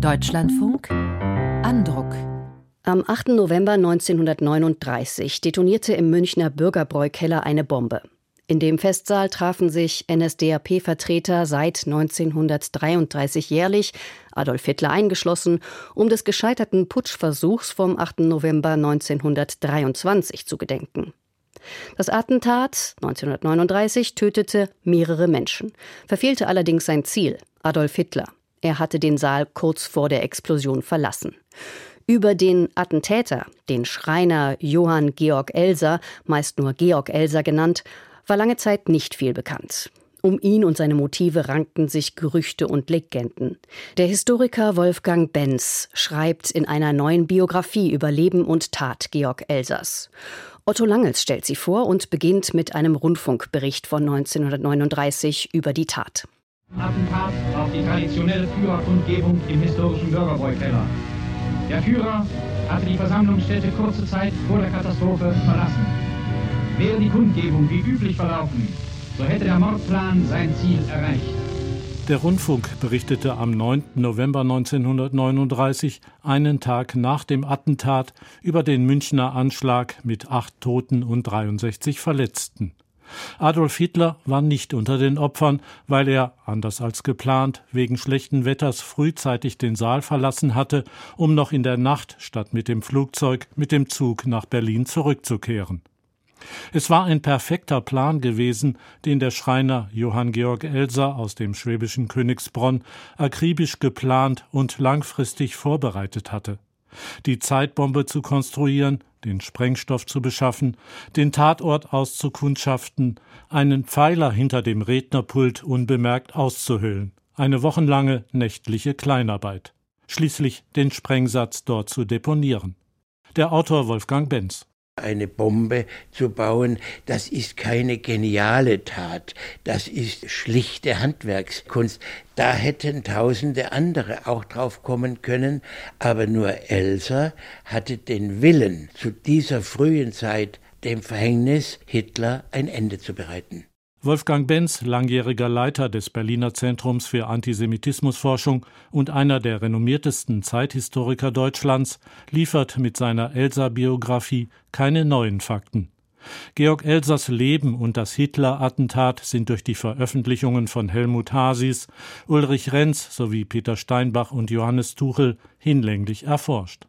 Deutschlandfunk Andruck am 8. November 1939 detonierte im Münchner Bürgerbräukeller eine Bombe. In dem Festsaal trafen sich NSDAP-Vertreter seit 1933 jährlich, Adolf Hitler eingeschlossen, um des gescheiterten Putschversuchs vom 8. November 1923 zu gedenken. Das Attentat 1939 tötete mehrere Menschen, verfehlte allerdings sein Ziel, Adolf Hitler. Er hatte den Saal kurz vor der Explosion verlassen. Über den Attentäter, den Schreiner Johann Georg Elser, meist nur Georg Elser genannt, war lange Zeit nicht viel bekannt. Um ihn und seine Motive rankten sich Gerüchte und Legenden. Der Historiker Wolfgang Benz schreibt in einer neuen Biografie über Leben und Tat Georg Elsers. Otto Langels stellt sie vor und beginnt mit einem Rundfunkbericht von 1939 über die Tat. Attentat auf die traditionelle Führerkundgebung im historischen Bürgerbräukeller. Der Führer hatte die Versammlungsstätte kurze Zeit vor der Katastrophe verlassen. Wäre die Kundgebung wie üblich verlaufen, so hätte der Mordplan sein Ziel erreicht. Der Rundfunk berichtete am 9. November 1939, einen Tag nach dem Attentat, über den Münchner Anschlag mit acht Toten und 63 Verletzten. Adolf Hitler war nicht unter den Opfern, weil er, anders als geplant, wegen schlechten Wetters frühzeitig den Saal verlassen hatte, um noch in der Nacht statt mit dem Flugzeug mit dem Zug nach Berlin zurückzukehren. Es war ein perfekter Plan gewesen, den der Schreiner Johann Georg Elser aus dem schwäbischen Königsbronn akribisch geplant und langfristig vorbereitet hatte. Die Zeitbombe zu konstruieren, den Sprengstoff zu beschaffen, den Tatort auszukundschaften, einen Pfeiler hinter dem Rednerpult unbemerkt auszuhöhlen, eine wochenlange nächtliche Kleinarbeit, schließlich den Sprengsatz dort zu deponieren. Der Autor Wolfgang Benz eine Bombe zu bauen, das ist keine geniale Tat, das ist schlichte Handwerkskunst. Da hätten tausende andere auch drauf kommen können, aber nur Elsa hatte den Willen, zu dieser frühen Zeit dem Verhängnis Hitler ein Ende zu bereiten. Wolfgang Benz, langjähriger Leiter des Berliner Zentrums für Antisemitismusforschung und einer der renommiertesten Zeithistoriker Deutschlands, liefert mit seiner Elsa-Biografie keine neuen Fakten. Georg Elsers Leben und das Hitler-Attentat sind durch die Veröffentlichungen von Helmut Hasis, Ulrich Renz sowie Peter Steinbach und Johannes Tuchel hinlänglich erforscht.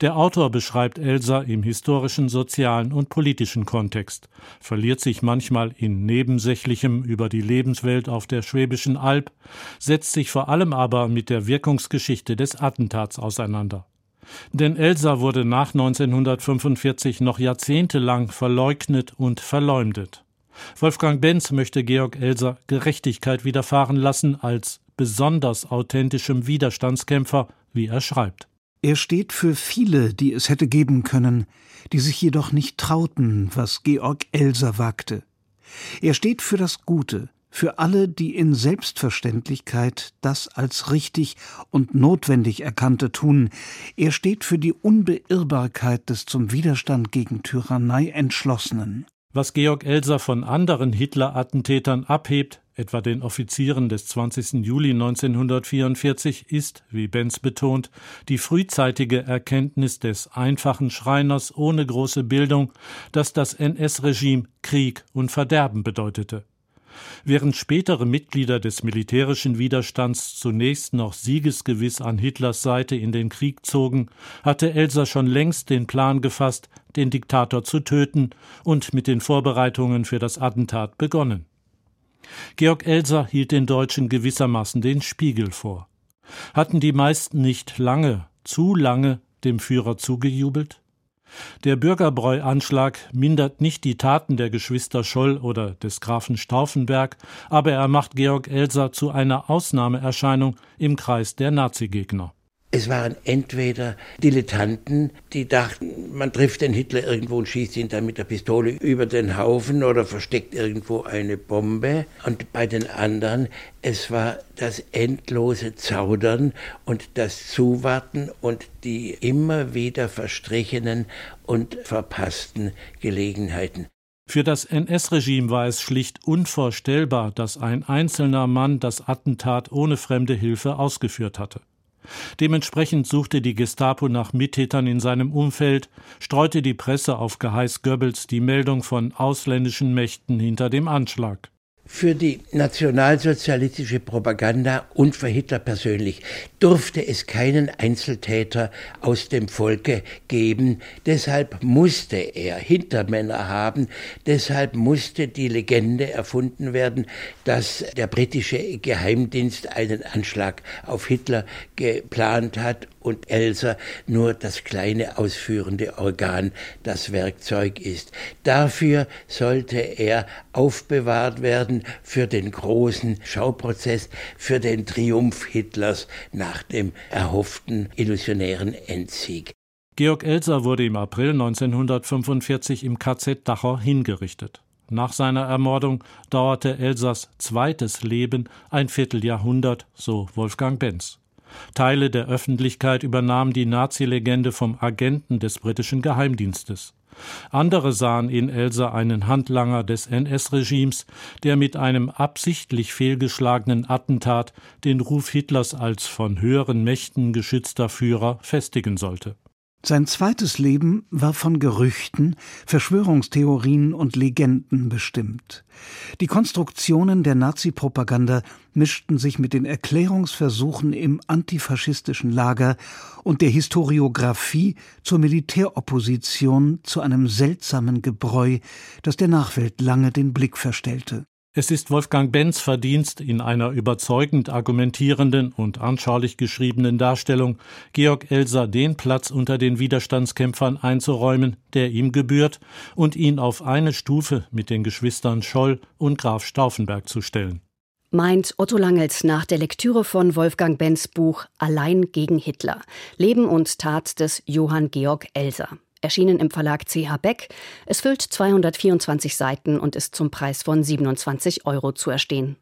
Der Autor beschreibt Elsa im historischen, sozialen und politischen Kontext, verliert sich manchmal in Nebensächlichem über die Lebenswelt auf der Schwäbischen Alb, setzt sich vor allem aber mit der Wirkungsgeschichte des Attentats auseinander. Denn Elsa wurde nach 1945 noch jahrzehntelang verleugnet und verleumdet. Wolfgang Benz möchte Georg Elsa Gerechtigkeit widerfahren lassen als besonders authentischem Widerstandskämpfer, wie er schreibt. Er steht für viele, die es hätte geben können, die sich jedoch nicht trauten, was Georg Elser wagte. Er steht für das Gute, für alle, die in Selbstverständlichkeit das als richtig und notwendig erkannte tun. Er steht für die Unbeirrbarkeit des zum Widerstand gegen Tyrannei Entschlossenen. Was Georg Elser von anderen Hitler-Attentätern abhebt, etwa den Offizieren des 20. Juli 1944, ist, wie Benz betont, die frühzeitige Erkenntnis des einfachen Schreiners ohne große Bildung, dass das NS-Regime Krieg und Verderben bedeutete. Während spätere Mitglieder des militärischen Widerstands zunächst noch siegesgewiss an Hitlers Seite in den Krieg zogen, hatte Elsa schon längst den Plan gefasst, den Diktator zu töten und mit den Vorbereitungen für das Attentat begonnen. Georg Elser hielt den Deutschen gewissermaßen den Spiegel vor. Hatten die meisten nicht lange, zu lange dem Führer zugejubelt? Der Bürgerbräu-Anschlag mindert nicht die Taten der Geschwister Scholl oder des Grafen Stauffenberg, aber er macht Georg Elser zu einer Ausnahmeerscheinung im Kreis der Nazigegner. Es waren entweder Dilettanten, die dachten, man trifft den Hitler irgendwo und schießt ihn dann mit der Pistole über den Haufen oder versteckt irgendwo eine Bombe. Und bei den anderen, es war das endlose Zaudern und das Zuwarten und die immer wieder verstrichenen und verpassten Gelegenheiten. Für das NS-Regime war es schlicht unvorstellbar, dass ein einzelner Mann das Attentat ohne fremde Hilfe ausgeführt hatte. Dementsprechend suchte die Gestapo nach Mittätern in seinem Umfeld, streute die Presse auf Geheiß Goebbels die Meldung von ausländischen Mächten hinter dem Anschlag für die nationalsozialistische Propaganda und für Hitler persönlich durfte es keinen Einzeltäter aus dem Volke geben. Deshalb musste er Hintermänner haben. Deshalb musste die Legende erfunden werden, dass der britische Geheimdienst einen Anschlag auf Hitler geplant hat und Elsa nur das kleine ausführende Organ, das Werkzeug ist. Dafür sollte er aufbewahrt werden für den großen Schauprozess, für den Triumph Hitlers nach dem erhofften illusionären Endsieg. Georg Elser wurde im April 1945 im KZ Dachau hingerichtet. Nach seiner Ermordung dauerte Elsers zweites Leben ein Vierteljahrhundert, so Wolfgang Benz. Teile der Öffentlichkeit übernahm die Nazi-Legende vom Agenten des britischen Geheimdienstes. Andere sahen in Elsa einen Handlanger des NS-Regimes, der mit einem absichtlich fehlgeschlagenen Attentat den Ruf Hitlers als von höheren Mächten geschützter Führer festigen sollte. Sein zweites Leben war von Gerüchten, Verschwörungstheorien und Legenden bestimmt. Die Konstruktionen der Nazi-Propaganda mischten sich mit den Erklärungsversuchen im antifaschistischen Lager und der Historiographie zur Militäropposition zu einem seltsamen Gebräu, das der Nachwelt lange den Blick verstellte. Es ist Wolfgang Benz Verdienst, in einer überzeugend argumentierenden und anschaulich geschriebenen Darstellung Georg Elser den Platz unter den Widerstandskämpfern einzuräumen, der ihm gebührt, und ihn auf eine Stufe mit den Geschwistern Scholl und Graf Stauffenberg zu stellen. Meint Otto Langels nach der Lektüre von Wolfgang Benz Buch Allein gegen Hitler. Leben und Tat des Johann Georg Elser erschienen im Verlag CH Beck. Es füllt 224 Seiten und ist zum Preis von 27 Euro zu erstehen.